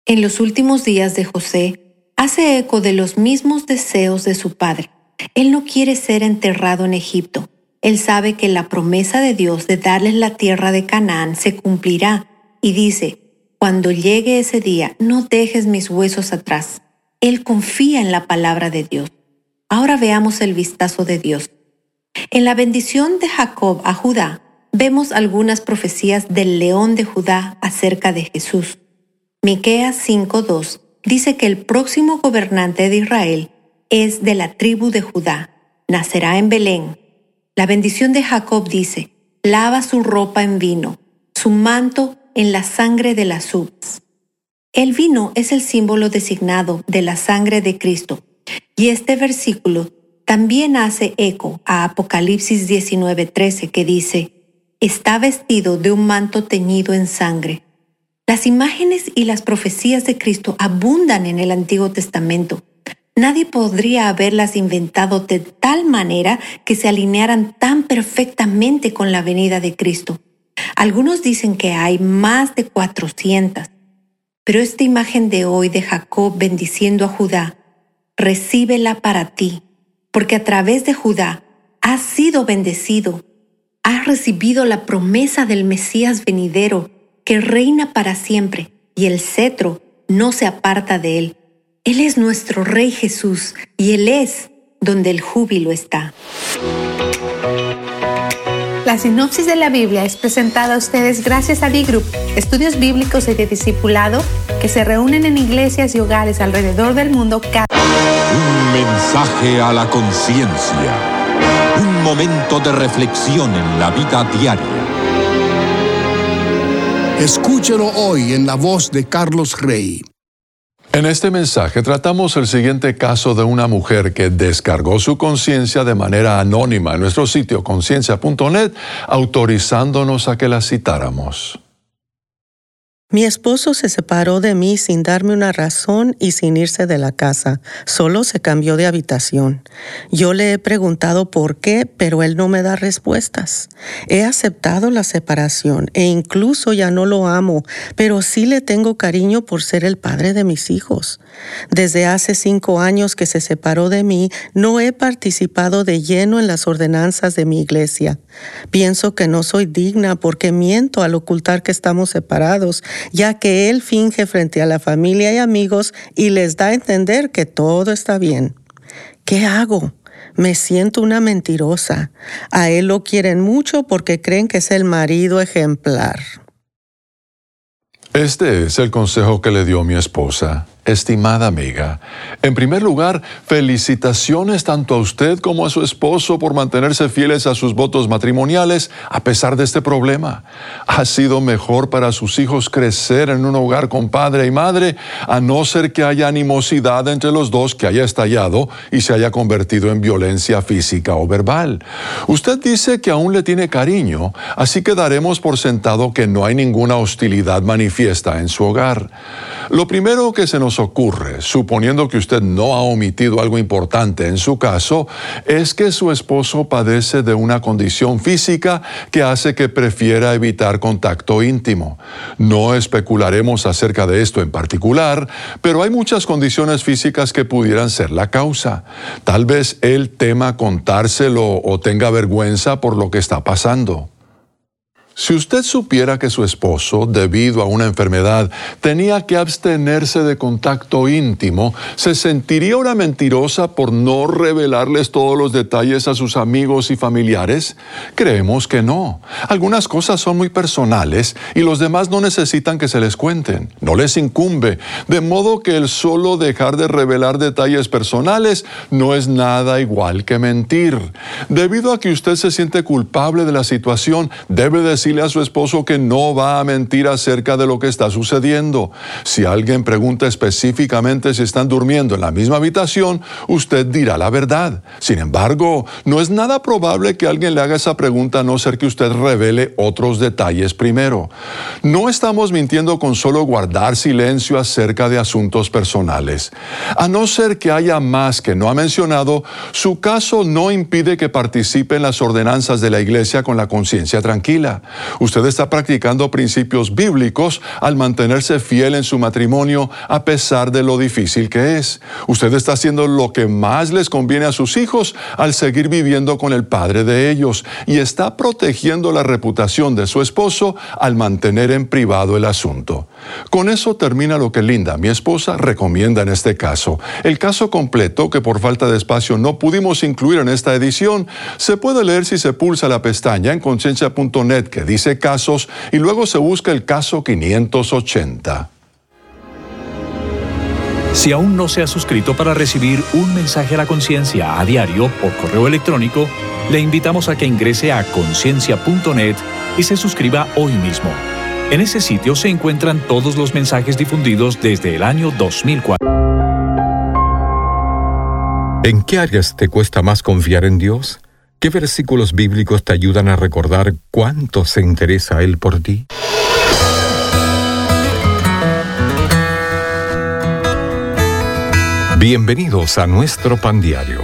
En los últimos días de José, hace eco de los mismos deseos de su padre él no quiere ser enterrado en Egipto. Él sabe que la promesa de Dios de darles la tierra de Canaán se cumplirá y dice, cuando llegue ese día, no dejes mis huesos atrás. Él confía en la palabra de Dios. Ahora veamos el vistazo de Dios. En la bendición de Jacob a Judá, vemos algunas profecías del león de Judá acerca de Jesús. Miqueas 5:2 dice que el próximo gobernante de Israel es de la tribu de Judá, nacerá en Belén. La bendición de Jacob dice, lava su ropa en vino, su manto en la sangre de las uvas. El vino es el símbolo designado de la sangre de Cristo, y este versículo también hace eco a Apocalipsis 19:13 que dice, está vestido de un manto teñido en sangre. Las imágenes y las profecías de Cristo abundan en el Antiguo Testamento Nadie podría haberlas inventado de tal manera que se alinearan tan perfectamente con la venida de Cristo. Algunos dicen que hay más de 400, pero esta imagen de hoy de Jacob bendiciendo a Judá, recíbela para ti, porque a través de Judá has sido bendecido, has recibido la promesa del Mesías venidero que reina para siempre y el cetro no se aparta de él. Él es nuestro Rey Jesús y Él es donde el júbilo está. La sinopsis de la Biblia es presentada a ustedes gracias a D-Group, estudios bíblicos y de discipulado que se reúnen en iglesias y hogares alrededor del mundo cada Un mensaje a la conciencia. Un momento de reflexión en la vida diaria. Escúchelo hoy en la voz de Carlos Rey. En este mensaje tratamos el siguiente caso de una mujer que descargó su conciencia de manera anónima en nuestro sitio conciencia.net, autorizándonos a que la citáramos. Mi esposo se separó de mí sin darme una razón y sin irse de la casa. Solo se cambió de habitación. Yo le he preguntado por qué, pero él no me da respuestas. He aceptado la separación e incluso ya no lo amo, pero sí le tengo cariño por ser el padre de mis hijos. Desde hace cinco años que se separó de mí, no he participado de lleno en las ordenanzas de mi iglesia. Pienso que no soy digna porque miento al ocultar que estamos separados ya que él finge frente a la familia y amigos y les da a entender que todo está bien. ¿Qué hago? Me siento una mentirosa. A él lo quieren mucho porque creen que es el marido ejemplar. Este es el consejo que le dio mi esposa. Estimada amiga, en primer lugar, felicitaciones tanto a usted como a su esposo por mantenerse fieles a sus votos matrimoniales a pesar de este problema. Ha sido mejor para sus hijos crecer en un hogar con padre y madre, a no ser que haya animosidad entre los dos que haya estallado y se haya convertido en violencia física o verbal. Usted dice que aún le tiene cariño, así que daremos por sentado que no hay ninguna hostilidad manifiesta en su hogar. Lo primero que se nos ocurre, suponiendo que usted no ha omitido algo importante en su caso, es que su esposo padece de una condición física que hace que prefiera evitar contacto íntimo. No especularemos acerca de esto en particular, pero hay muchas condiciones físicas que pudieran ser la causa. Tal vez él tema contárselo o tenga vergüenza por lo que está pasando. Si usted supiera que su esposo, debido a una enfermedad, tenía que abstenerse de contacto íntimo, ¿se sentiría una mentirosa por no revelarles todos los detalles a sus amigos y familiares? Creemos que no. Algunas cosas son muy personales y los demás no necesitan que se les cuenten. No les incumbe. De modo que el solo dejar de revelar detalles personales no es nada igual que mentir. Debido a que usted se siente culpable de la situación, debe de a su esposo que no va a mentir acerca de lo que está sucediendo. Si alguien pregunta específicamente si están durmiendo en la misma habitación, usted dirá la verdad. Sin embargo, no es nada probable que alguien le haga esa pregunta a no ser que usted revele otros detalles primero. No estamos mintiendo con solo guardar silencio acerca de asuntos personales. A no ser que haya más que no ha mencionado, su caso no impide que participe en las ordenanzas de la iglesia con la conciencia tranquila. Usted está practicando principios bíblicos al mantenerse fiel en su matrimonio a pesar de lo difícil que es. Usted está haciendo lo que más les conviene a sus hijos al seguir viviendo con el padre de ellos y está protegiendo la reputación de su esposo al mantener en privado el asunto. Con eso termina lo que Linda, mi esposa, recomienda en este caso. El caso completo, que por falta de espacio no pudimos incluir en esta edición, se puede leer si se pulsa la pestaña en conciencia.net que dice casos y luego se busca el caso 580. Si aún no se ha suscrito para recibir un mensaje a la conciencia a diario por correo electrónico, le invitamos a que ingrese a conciencia.net y se suscriba hoy mismo. En ese sitio se encuentran todos los mensajes difundidos desde el año 2004. ¿En qué áreas te cuesta más confiar en Dios? ¿Qué versículos bíblicos te ayudan a recordar cuánto se interesa Él por ti? Bienvenidos a nuestro pan diario.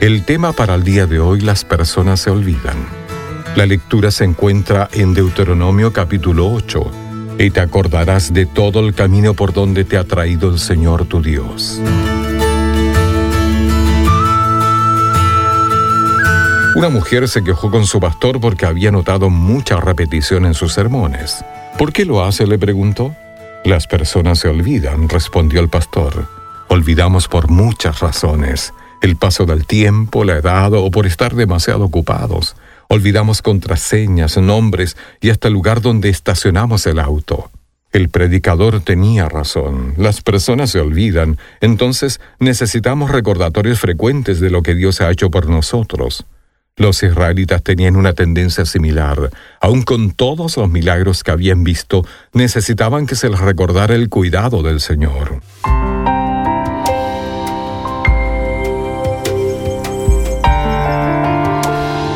El tema para el día de hoy, las personas se olvidan. La lectura se encuentra en Deuteronomio capítulo 8, y te acordarás de todo el camino por donde te ha traído el Señor tu Dios. Una mujer se quejó con su pastor porque había notado mucha repetición en sus sermones. ¿Por qué lo hace? le preguntó. Las personas se olvidan, respondió el pastor. Olvidamos por muchas razones. El paso del tiempo, la edad o por estar demasiado ocupados. Olvidamos contraseñas, nombres y hasta el lugar donde estacionamos el auto. El predicador tenía razón. Las personas se olvidan, entonces necesitamos recordatorios frecuentes de lo que Dios ha hecho por nosotros. Los israelitas tenían una tendencia similar. Aun con todos los milagros que habían visto, necesitaban que se les recordara el cuidado del Señor.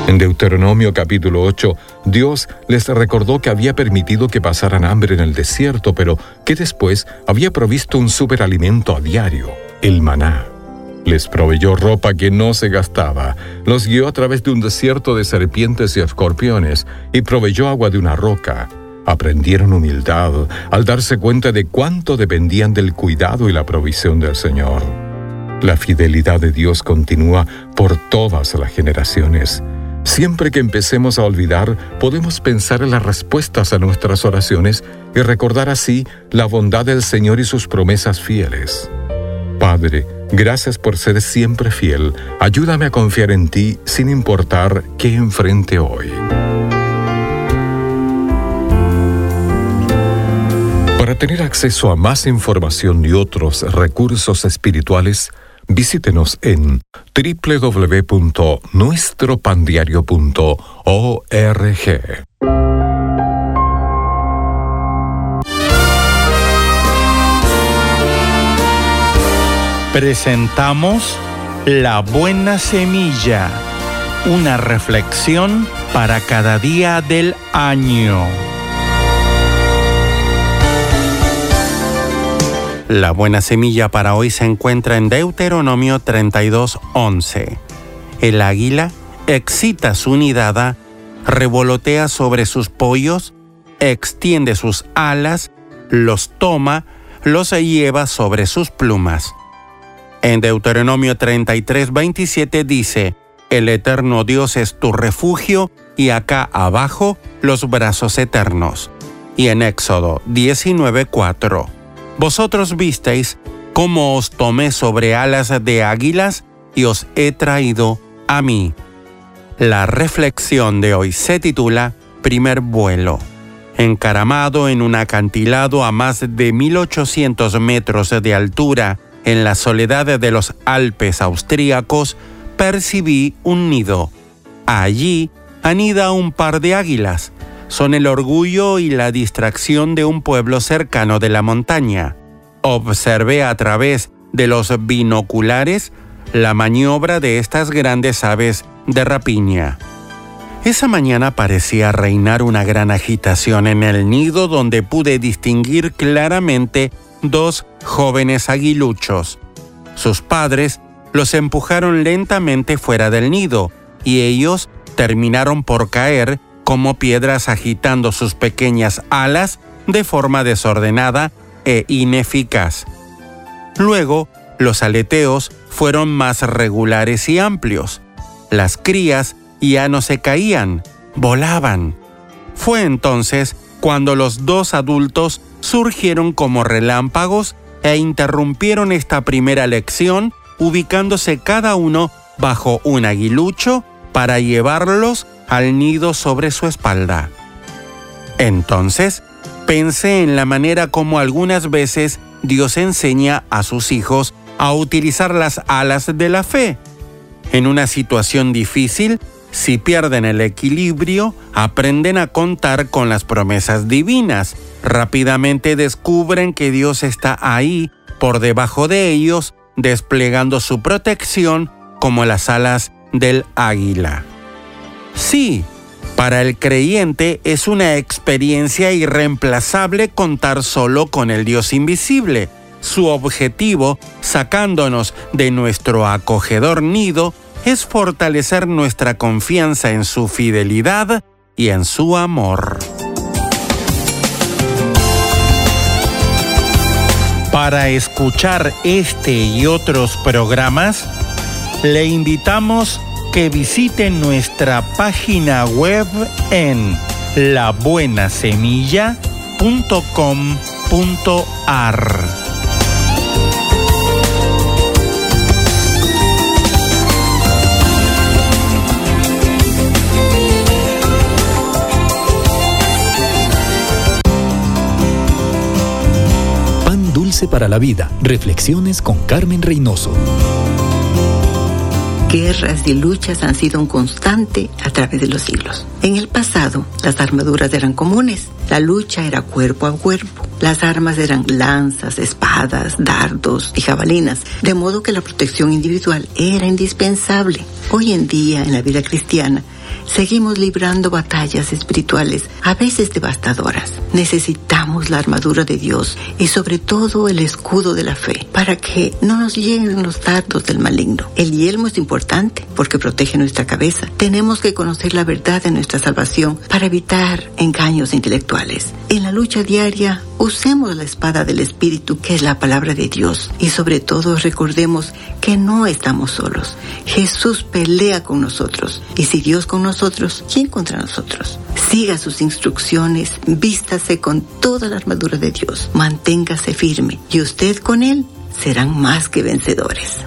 En Deuteronomio capítulo 8, Dios les recordó que había permitido que pasaran hambre en el desierto, pero que después había provisto un superalimento a diario, el maná. Les proveyó ropa que no se gastaba, los guió a través de un desierto de serpientes y escorpiones y proveyó agua de una roca. Aprendieron humildad al darse cuenta de cuánto dependían del cuidado y la provisión del Señor. La fidelidad de Dios continúa por todas las generaciones. Siempre que empecemos a olvidar, podemos pensar en las respuestas a nuestras oraciones y recordar así la bondad del Señor y sus promesas fieles. Padre, gracias por ser siempre fiel. Ayúdame a confiar en ti sin importar qué enfrente hoy. Para tener acceso a más información y otros recursos espirituales, visítenos en www.nuestropandiario.org. Presentamos La Buena Semilla, una reflexión para cada día del año. La buena semilla para hoy se encuentra en Deuteronomio 32:11. El águila excita su nidada, revolotea sobre sus pollos, extiende sus alas, los toma, los lleva sobre sus plumas. En Deuteronomio 33, 27 dice, El eterno Dios es tu refugio y acá abajo los brazos eternos. Y en Éxodo 19, 4, Vosotros visteis cómo os tomé sobre alas de águilas y os he traído a mí. La reflexión de hoy se titula Primer vuelo. Encaramado en un acantilado a más de 1800 metros de altura, en la soledad de los Alpes austríacos, percibí un nido. Allí anida un par de águilas. Son el orgullo y la distracción de un pueblo cercano de la montaña. Observé a través de los binoculares la maniobra de estas grandes aves de rapiña. Esa mañana parecía reinar una gran agitación en el nido donde pude distinguir claramente dos jóvenes aguiluchos. Sus padres los empujaron lentamente fuera del nido y ellos terminaron por caer como piedras agitando sus pequeñas alas de forma desordenada e ineficaz. Luego, los aleteos fueron más regulares y amplios. Las crías ya no se caían, volaban. Fue entonces cuando los dos adultos surgieron como relámpagos e interrumpieron esta primera lección ubicándose cada uno bajo un aguilucho para llevarlos al nido sobre su espalda. Entonces, pensé en la manera como algunas veces Dios enseña a sus hijos a utilizar las alas de la fe. En una situación difícil, si pierden el equilibrio, aprenden a contar con las promesas divinas rápidamente descubren que Dios está ahí, por debajo de ellos, desplegando su protección como las alas del águila. Sí, para el creyente es una experiencia irreemplazable contar solo con el Dios invisible. Su objetivo, sacándonos de nuestro acogedor nido, es fortalecer nuestra confianza en su fidelidad y en su amor. Para escuchar este y otros programas, le invitamos que visite nuestra página web en labuenasemilla.com.ar. para la Vida. Reflexiones con Carmen Reynoso. Guerras y luchas han sido un constante a través de los siglos. En el pasado, las armaduras eran comunes. La lucha era cuerpo a cuerpo. Las armas eran lanzas, espadas, dardos y jabalinas, de modo que la protección individual era indispensable. Hoy en día, en la vida cristiana, seguimos librando batallas espirituales, a veces devastadoras. Necesitamos la armadura de Dios y sobre todo el escudo de la fe para que no nos lleguen los dardos del maligno. El yelmo es importante porque protege nuestra cabeza. Tenemos que conocer la verdad de nuestra salvación para evitar engaños intelectuales. En la lucha diaria, usemos la espada del Espíritu que es la palabra de Dios y sobre todo recordemos que no estamos solos. Jesús pelea con nosotros y si Dios con nosotros, ¿quién contra nosotros? Siga sus instrucciones, vístase con toda la armadura de Dios, manténgase firme y usted con Él serán más que vencedores.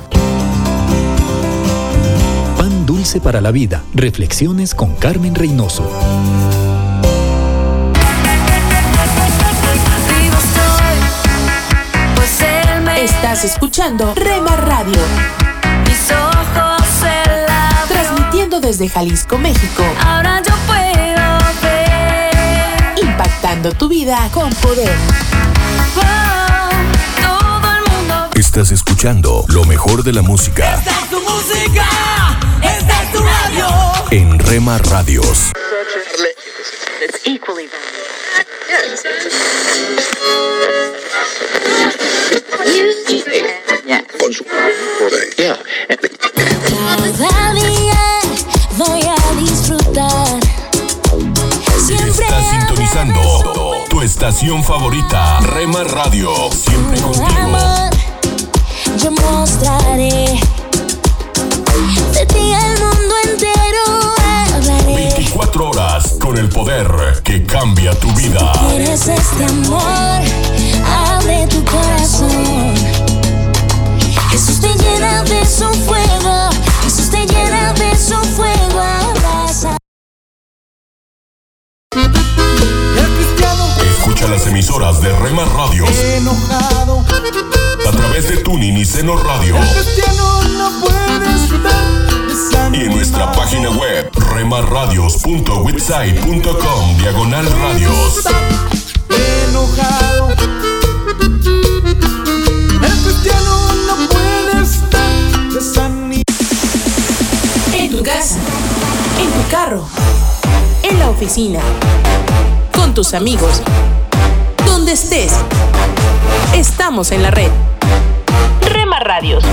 Pan dulce para la vida. Reflexiones con Carmen Reynoso. Estás escuchando Rema Radio. Transmitiendo desde Jalisco, México. Ahora yo puedo ver. Impactando tu vida con poder. Oh, todo el mundo. Estás escuchando lo mejor de la música Esta es tu música. Esta es tu radio. en Rema Radios. Estación favorita, Rema Radio. Siempre contigo. amor. Yo mostraré de ti al mundo entero. Hablaré. 24 horas con el poder que cambia tu vida. Quieres este amor, abre tu corazón. Jesús te llena de su fuego, Jesús te llena de su fuego, abraza. Escucha las emisoras de Rema Radios a través de Tuning y Seno Radio. Y en nuestra página web remarradios.witsite.com diagonal radios. enojado. El cristiano no puede estar desanimado. En tu casa, en tu carro, en la oficina, con tus amigos, donde estés. Estamos en la red. Rema Radios.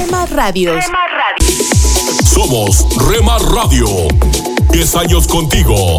Rema Radios. Somos Rema Radio. 10 años contigo.